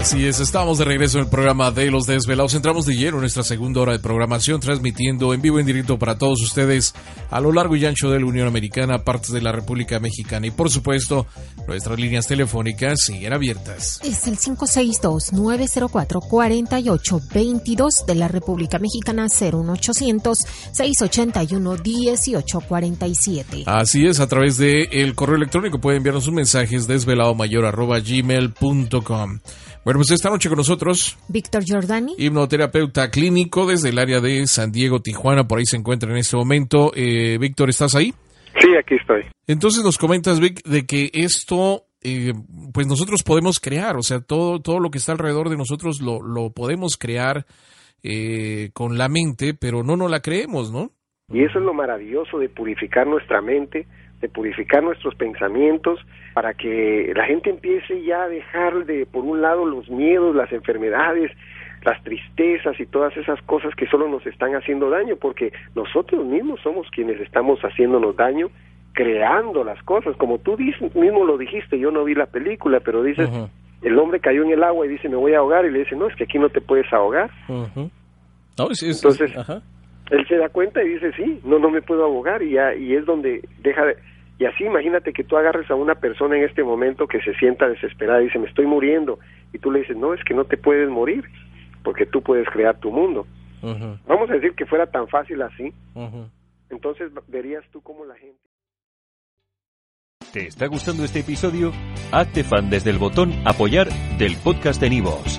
Así es, estamos de regreso en el programa de Los Desvelados. Entramos de lleno en nuestra segunda hora de programación, transmitiendo en vivo y en directo para todos ustedes a lo largo y ancho de la Unión Americana, partes de la República Mexicana y, por supuesto, nuestras líneas telefónicas siguen abiertas. Es el 562-904-4822 de la República Mexicana, 01800-681-1847. Así es, a través de el correo electrónico pueden enviarnos sus mensajes desveladomayor.gmail.com. Bueno, pues esta noche con nosotros. Víctor Giordani. Hipnoterapeuta clínico desde el área de San Diego, Tijuana. Por ahí se encuentra en este momento. Eh, Víctor, ¿estás ahí? Sí, aquí estoy. Entonces nos comentas, Vic, de que esto, eh, pues nosotros podemos crear. O sea, todo, todo lo que está alrededor de nosotros lo, lo podemos crear eh, con la mente, pero no nos la creemos, ¿no? Y eso es lo maravilloso de purificar nuestra mente, de purificar nuestros pensamientos para que la gente empiece ya a dejar de, por un lado, los miedos, las enfermedades, las tristezas y todas esas cosas que solo nos están haciendo daño, porque nosotros mismos somos quienes estamos haciéndonos daño creando las cosas, como tú mismo lo dijiste, yo no vi la película, pero dices, el hombre cayó en el agua y dice, me voy a ahogar, y le dice, no, es que aquí no te puedes ahogar. Entonces, él se da cuenta y dice, sí, no, no me puedo ahogar, y, ya, y es donde deja de y así imagínate que tú agarres a una persona en este momento que se sienta desesperada y dice, me estoy muriendo. Y tú le dices, no, es que no te puedes morir, porque tú puedes crear tu mundo. Vamos a decir que fuera tan fácil así. Entonces verías tú cómo la gente... ¿Te está gustando este episodio? Hazte fan desde el botón apoyar del podcast de Nivos.